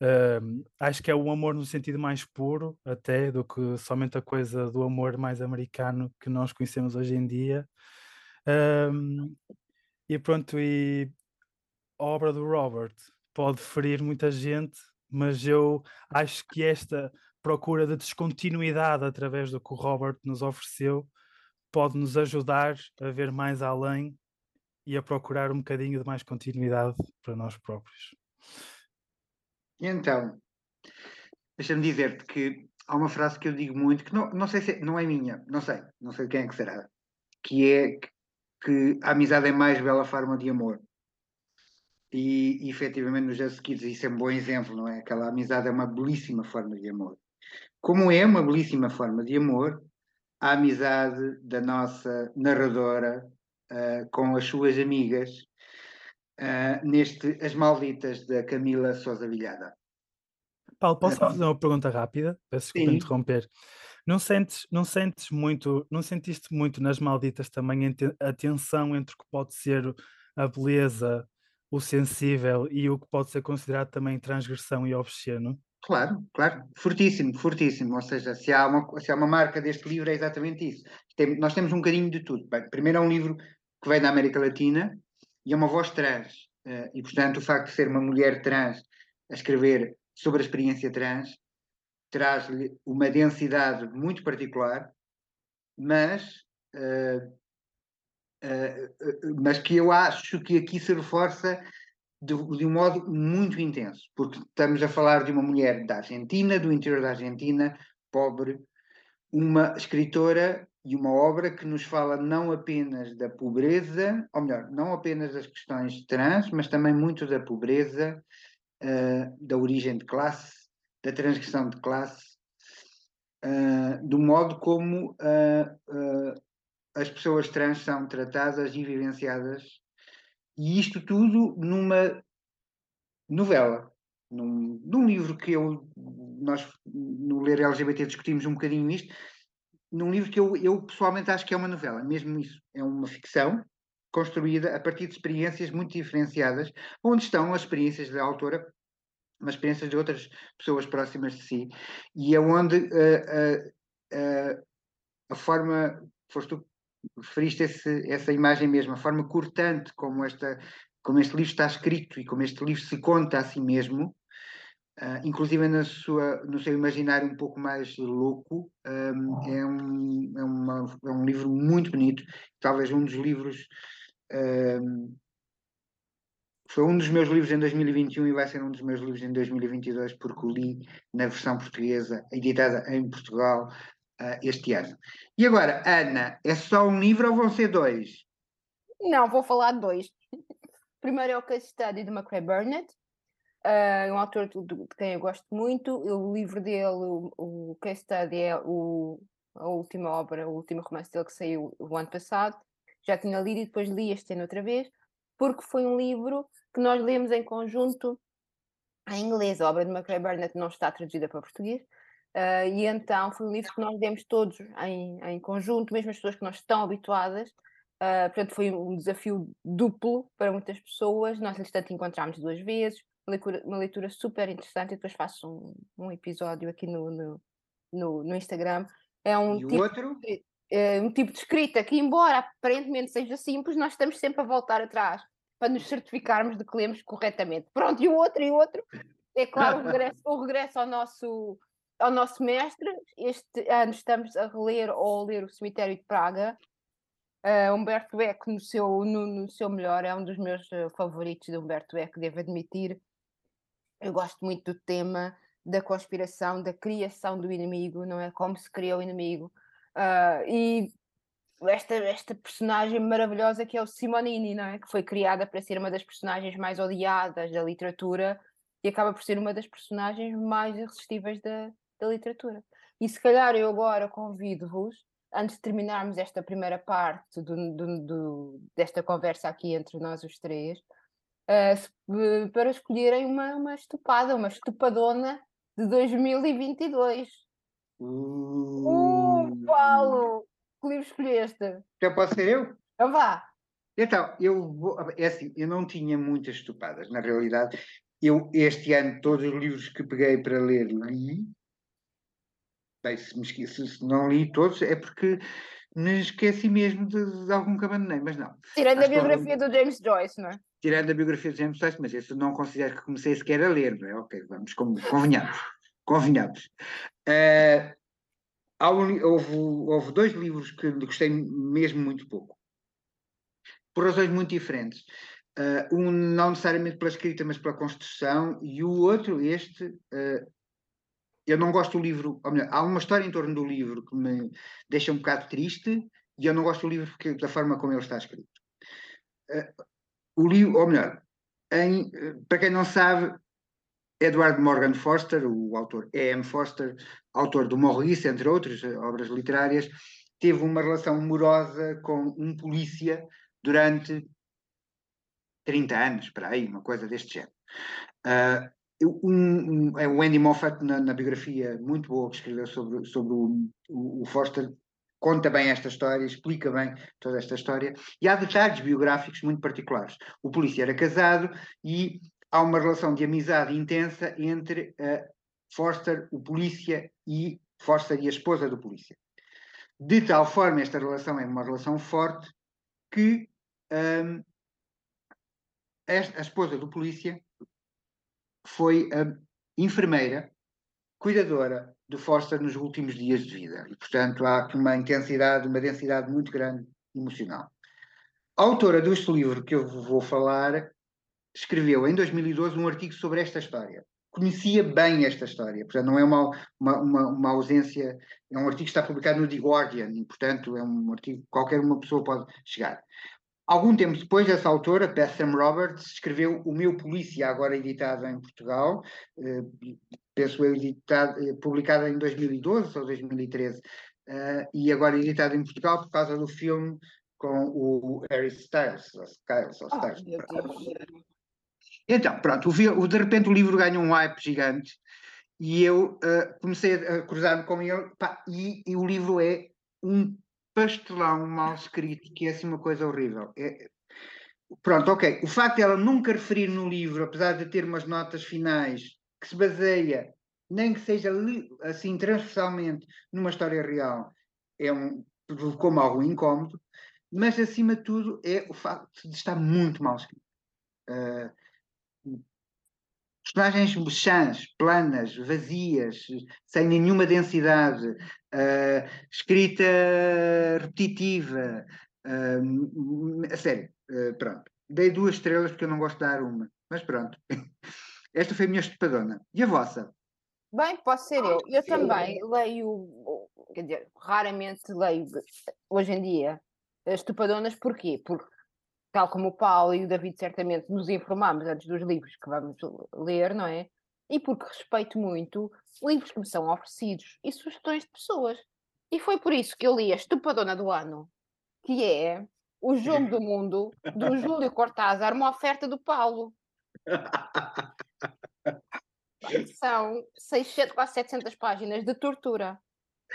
Uh, acho que é o amor no sentido mais puro, até, do que somente a coisa do amor mais americano que nós conhecemos hoje em dia. Uh, e pronto, e a obra do Robert pode ferir muita gente, mas eu acho que esta procura de descontinuidade através do que o Robert nos ofereceu pode nos ajudar a ver mais além e a procurar um bocadinho de mais continuidade para nós próprios. Então, deixa-me dizer-te que há uma frase que eu digo muito, que não, não sei se é, não é minha, não sei, não sei quem é que será, que é que a amizade é mais bela forma de amor. E, e efetivamente nos Just Kids isso é um bom exemplo, não é? Aquela amizade é uma belíssima forma de amor. Como é uma belíssima forma de amor, a amizade da nossa narradora uh, com as suas amigas, uh, neste As Malditas da Camila Sousa Vilhada. Paulo, posso fazer uma pergunta rápida? Peço desculpa Sim. interromper. Não sentes, não sentes muito, não sentiste muito nas malditas também a tensão entre o que pode ser a beleza, o sensível e o que pode ser considerado também transgressão e obsceno? Claro, claro, fortíssimo, fortíssimo. Ou seja, se há uma, se há uma marca deste livro é exatamente isso. Tem, nós temos um bocadinho de tudo. Bem, primeiro é um livro que vem da América Latina e é uma voz trans. Uh, e, portanto, o facto de ser uma mulher trans a escrever sobre a experiência trans traz-lhe uma densidade muito particular, mas, uh, uh, mas que eu acho que aqui se reforça de, de, um modo muito intenso, porque estamos a falar de uma mulher da Argentina, do interior da Argentina, pobre, uma escritora e uma obra que nos fala não apenas da pobreza, ou melhor, não apenas das questões trans, mas também muito da pobreza, uh, da origem de classe, da transgressão de classe, uh, do modo como uh, as pessoas trans são tratadas e vivenciadas, e isto tudo numa novela, num, num livro que eu, nós no Ler LGBT discutimos um bocadinho isto, num livro que eu, eu pessoalmente acho que é uma novela, mesmo isso. É uma ficção construída a partir de experiências muito diferenciadas, onde estão as experiências da autora, mas experiências de outras pessoas próximas de si, e é onde uh, uh, uh, a forma, foste tu referiste esse, essa imagem mesmo, a forma cortante como, esta, como este livro está escrito e como este livro se conta a si mesmo, Uh, inclusive na sua, no seu imaginário um pouco mais louco, um, é, um, é, uma, é, um livro muito bonito, talvez um dos livros. Um, foi um dos meus livros em 2021 e vai ser um dos meus livros em 2022, porque o li na versão portuguesa, editada em Portugal uh, este ano. E agora, Ana, é só um livro ou vão ser dois? Não, vou falar de dois. Primeiro é o Case Study de McRae Burnett, Uh, um autor de, de, quem eu gosto muito. O livro dele, o, o Case Study, é o, a última obra, o último romance dele que saiu o ano passado. Já tinha lido e depois li este ano outra vez, porque foi um livro que nós lemos em conjunto em inglês. A obra de McRae Burnett não está traduzida para português. Uh, e então foi um livro que nós lemos todos em, em conjunto, mesmo as pessoas que não estão habituadas. Uh, portanto, foi um desafio duplo para muitas pessoas. Nós, entretanto, encontramos duas vezes leitura, uma leitura super interessante e depois faço um, um episódio aqui no, no, no, no Instagram. É um e tipo outro? De, é um tipo de escrita que, embora aparentemente seja simples, nós estamos sempre a voltar atrás para nos certificarmos de que lemos corretamente. Pronto, e o outro, e o outro, é claro, o regresso, o regresso ao nosso ao nosso mestre. Este ano estamos a reler ou a ler O Cemitério de Praga, Uh, Humberto Eco, no seu, no, no, seu melhor, é um dos meus uh, favoritos de Humberto Eco, devo admitir. Eu gosto muito do tema da conspiração, da criação do inimigo, não é? Como se cria o inimigo. Uh, e esta, esta personagem maravilhosa que é o Simonini, não é? Que foi criada para ser uma das personagens mais odiadas da literatura e acaba por ser uma das personagens mais irresistíveis da, da literatura. E se calhar eu agora convido-vos antes de terminarmos esta primeira parte do, do, do, desta conversa aqui entre nós os três, uh, se, para escolherem uma, uma estupada, uma estupadona de 2022. Uh, uh Paulo! Que livro escolheste? Já posso ser eu? Então vá! Então, eu vou, é assim, eu não tinha muitas estupadas, na realidade. Eu, este ano, todos os livros que peguei para ler, li. Bem, se, me esqueci, se não li todos, é porque me esqueci mesmo de, de algum que abandonei, mas não. Tirando Acho a biografia do James Joyce, não é? Tirando a biografia do James Joyce, mas esse não considero que comecei sequer a ler, não é? Ok, vamos, convenhamos. convenhamos. Uh, houve, houve dois livros que gostei mesmo muito pouco por razões muito diferentes. Uh, um não necessariamente pela escrita, mas pela construção, e o outro, este, uh, eu não gosto do livro, ou melhor, há uma história em torno do livro que me deixa um bocado triste, e eu não gosto do livro porque, da forma como ele está escrito. O livro, ou melhor, em, para quem não sabe, Edward Morgan Foster, o autor E.M. Foster, autor do Maurice, entre outras obras literárias, teve uma relação amorosa com um polícia durante 30 anos, para aí, uma coisa deste género. Uh, um, um, é o Andy Moffat, na, na, biografia muito boa que escreveu sobre, sobre o, o, o, Foster, conta bem esta história, explica bem toda esta história, e há detalhes biográficos muito particulares. O polícia era casado e há uma relação de amizade intensa entre uh, Foster, o polícia, e Foster e a esposa do polícia. De tal forma, esta relação é uma relação forte que um, a esposa do polícia foi a enfermeira, cuidadora de Foster nos últimos dias de vida. E, portanto, há aqui uma intensidade, uma densidade muito grande emocional. A autora deste livro que eu vou falar escreveu em 2012 um artigo sobre esta história. Conhecia bem esta história, portanto, não é uma, uma, uma, uma ausência. É um artigo que está publicado no The Guardian e, portanto, é um artigo que qualquer uma pessoa pode chegar. Algum tempo depois, essa autora, Betham Roberts, escreveu O Meu Polícia, agora editado em Portugal, eh, penso eu, editado, eh, publicado em 2012 ou 2013, eh, e agora editado em Portugal por causa do filme com o Harry Styles. Styles, oh, Styles. Então, pronto, o, o, de repente o livro ganha um hype gigante e eu uh, comecei a, cruzar-me com ele pá, e, e, o livro é um pastelão mal escrito, que é assim uma coisa horrível. É... Pronto, ok. O facto de ela nunca referir no livro, apesar de ter umas notas finais, que se baseia, nem que seja assim transversalmente, numa história real, é um, provocou-me algum incómodo, mas acima de tudo é o facto de estar muito mal escrito. Uh, personagens chãs, planas, vazias, sem nenhuma densidade, uh, escrita repetitiva. Uh, a sério, pronto. Dei duas estrelas porque eu não gosto de dar uma, mas pronto. Esta foi a minha estupadona. E a vossa? Bem, posso ser eu. Eu também leio, quer dizer, raramente leio hoje em dia estupadonas, porquê? Porque tal como o Paulo e o David certamente nos informamos antes dos livros que vamos ler, não é? E porque respeito muito livros que me são oferecidos e sugestões de pessoas. E foi por isso que eu li a Estupadona do Ano, que é O Jogo do Mundo, do Júlio Cortázar, uma oferta do Paulo. São 600, quase 700 páginas de tortura.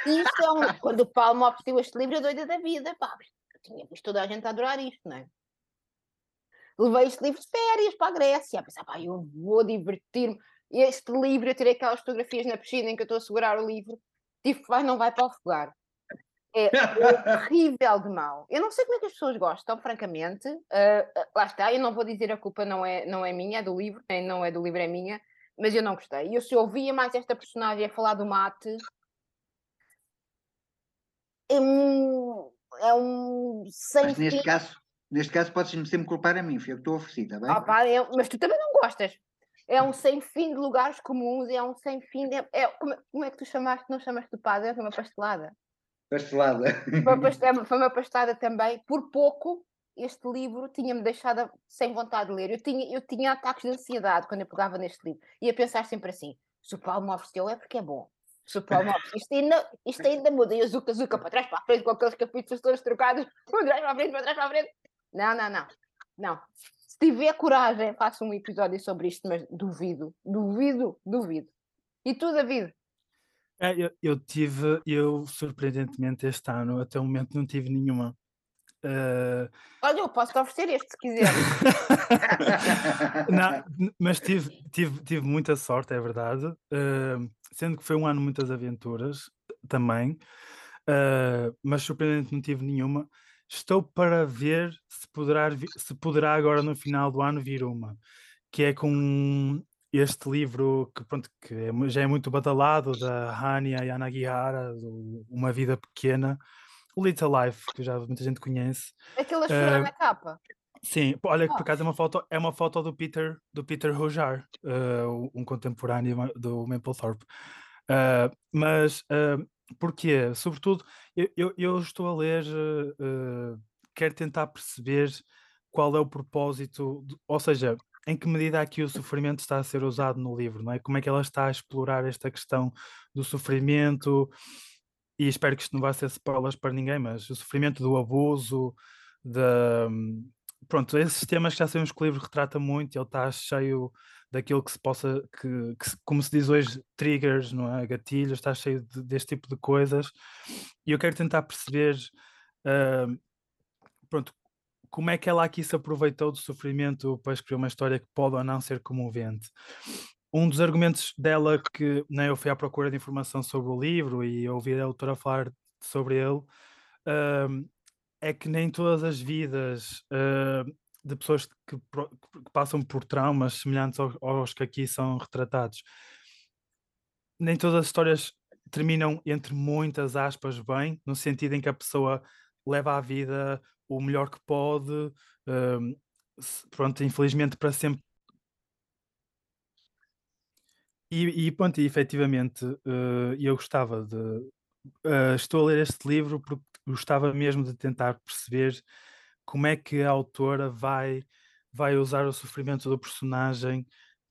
E isto é um, quando o Paulo me ofereceu este livro, eu doida da vida. Pá, eu tinha visto toda a gente a adorar isto, não é? levei este livro de férias para a Grécia, a pensar, pá, eu vou divertir-me. Este livro, eu tirei aquelas fotografias na piscina em que eu estou a segurar o livro, tipo, vai, não vai para o fogar. É horrível de mal. Eu não sei como é que as pessoas gostam, francamente. Uh, lá está, eu não vou dizer a culpa não é, não é minha, é do livro, nem não é do livro, é minha, mas eu não gostei. E eu se ouvia mais esta personagem a falar do mate, é um, é um sem mas neste caso, Neste caso, podes-me sempre culpar a mim, foi eu que estou oferecida, bem? Ah, pá, é, mas tu também não gostas. É um sem fim de lugares comuns, é um sem fim de. É, como, como, é que tu chamaste? Não chamaste de padre? Foi uma pastelada. Pastelada. Foi uma pastelada, foi uma pastelada também. Por pouco, este livro tinha-me deixado sem vontade de ler. Eu tinha, eu tinha ataques de ansiedade quando eu pegava neste livro. E a pensar sempre assim: se o Paulo me ofereceu é porque é bom. Super Mops. Isto ainda, isto ainda muda. E o Zuka Zuka para trás, para a frente, com aqueles capítulos todos trocados. Para trás, para a frente, para trás, para a frente. Não, não, não. Não. Se tiver coragem, faça um episódio sobre isto, mas duvido, duvido, duvido. E tu, David? É, eu, eu tive, eu surpreendentemente este ano, até o momento não tive nenhuma. Uh... Olha, eu posso te oferecer este se quiser. não, mas tive, tive, tive muita sorte, é verdade. Uh, sendo que foi um ano de muitas aventuras também, uh, mas surpreendente não tive nenhuma. Estou para ver se poderá, se poderá agora no final do ano vir uma, que é com este livro que, pronto, que é, já é muito badalado da Hania Yanagihara, Uma Vida Pequena, Little Life, que já muita gente conhece. Aquela chora uh, na capa. Sim, olha que por acaso é uma foto, é uma foto do Peter, do Peter Rojar, uh, um contemporâneo do Mapplethorpe. Uh, mas uh, porquê? Sobretudo, eu, eu, eu, estou a ler, uh, quero tentar perceber qual é o propósito, de, ou seja, em que medida aqui o sofrimento está a ser usado no livro, não é? Como é que ela está a explorar esta questão do sofrimento, e espero que isto não vá ser spoilers para ninguém, mas o sofrimento do abuso, da, pronto, esses temas que já sabemos que o livro retrata muito, ele está cheio daquilo que se possa, que, que, como se diz hoje, triggers, não é? Gatilhos, está cheio de, deste tipo de coisas. E eu quero tentar perceber, uh, pronto, como é que ela aqui se aproveitou do sofrimento para escrever uma história que pode ou não ser comovente. Um dos argumentos dela que né, eu fui à procura de informação sobre o livro e ouvi a autora falar sobre ele, uh, é que nem todas as vidas uh, de pessoas que, que, passam por traumas semelhantes aos, aos, que aqui são retratados, nem todas as histórias terminam, entre muitas aspas, bem, no sentido em que a pessoa leva a vida o melhor que pode, uh, pronto, infelizmente para sempre. E, e pronto, e efetivamente uh, eu gostava de. Uh, estou a ler este livro porque gostava mesmo de tentar perceber como é que a autora vai, vai usar o sofrimento do personagem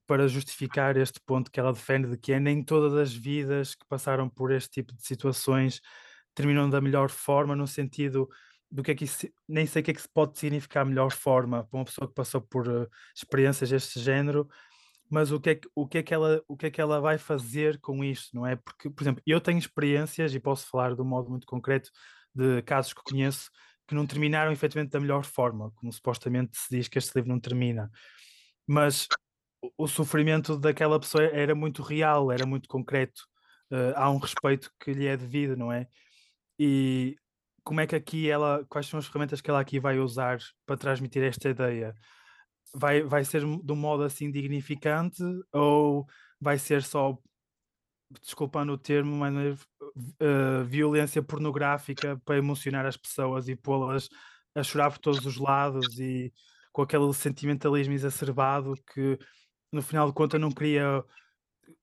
para justificar este ponto que ela defende de que é nem todas as vidas que passaram por este tipo de situações terminam da melhor forma, no sentido do que é que isso, nem sei o que é que se pode significar a melhor forma para uma pessoa que passou por uh, experiências deste género, mas o que, é que, o, que é que ela, o que é que ela vai fazer com isto, não é? Porque, por exemplo, eu tenho experiências e posso falar de um modo muito concreto de casos que conheço que não terminaram efetivamente da melhor forma, como supostamente se diz que este livro não termina. Mas o, sofrimento daquela pessoa era muito real, era muito concreto. Uh, há um respeito que lhe é devido, não é? E como é que aqui ela, quais são as ferramentas que ela aqui vai usar para transmitir esta ideia? Vai, vai ser de um modo assim dignificante ou vai ser só desculpando o termo, mas uh, violência pornográfica para emocionar as pessoas e pô-las a chorar por todos os lados e com aquele sentimentalismo exacerbado que no final de contas não cria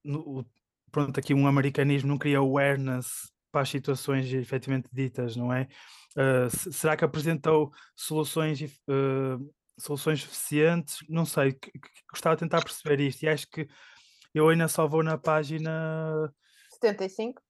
no, pronto, aqui um americanismo não cria awareness para as situações efetivamente ditas, não é? Uh, será que apresentou soluções uh, soluções suficientes? Não sei, gostava de tentar perceber isto e acho que eu ainda só vou na página 75?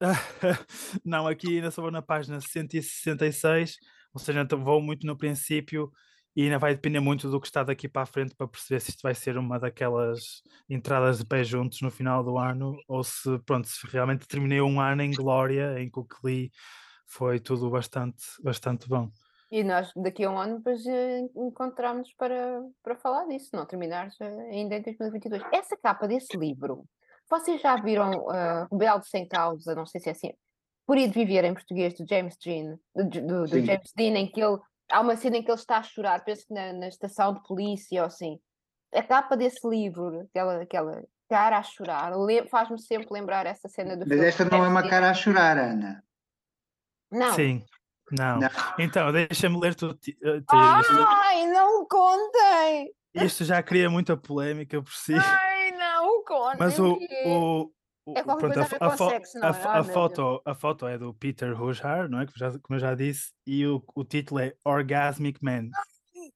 Não, aqui ainda só vou na página 166, ou seja, então vou muito no princípio e ainda vai depender muito do que está daqui para a frente para perceber se isto vai ser uma daquelas entradas de pé juntos no final do ano ou se, pronto, se realmente terminei um ano em glória em que o que li foi tudo bastante, bastante bom. E nós daqui a um ano depois eh, encontramos para, para falar disso, não terminar ainda em 2022. Essa capa desse livro, vocês já viram uh, Rebelde Sem Causa, não sei se é assim, Por Ir de Viver em português, do James Dean, do, do, do James Dean, em que ele, há uma cena em que ele está a chorar, penso que na, na estação de polícia ou assim. A capa desse livro, aquela, aquela cara a chorar, faz-me sempre lembrar essa cena do Mas esta não é uma cara a chorar, Ana. Não. Sim. Não. não. Então, deixa-me ler tudo. Eh, Ai, não contem! Isto já cria muita polémica por si. Ai, não contem! Mas o, o, é pronto, a, a, sexo, a, a, a foto, a foto é do Peter Rojar, não é? Como, já, como eu já disse, e o, o título é Orgasmic Man.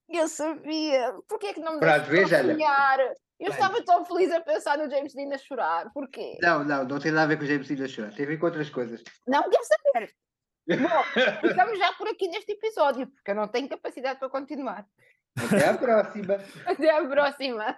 Eu sabia! Porquê é que não me deixaste sonhar? Eu Bem. estava tão feliz a pensar no James Dean a chorar. Porquê? Não, não, não tem nada a ver com o James Dean a chorar. Tem a ver com outras coisas. Não quero saber. Bom, ficamos já por aqui neste episódio, porque eu não tenho capacidade para continuar. Até à próxima. Até à próxima.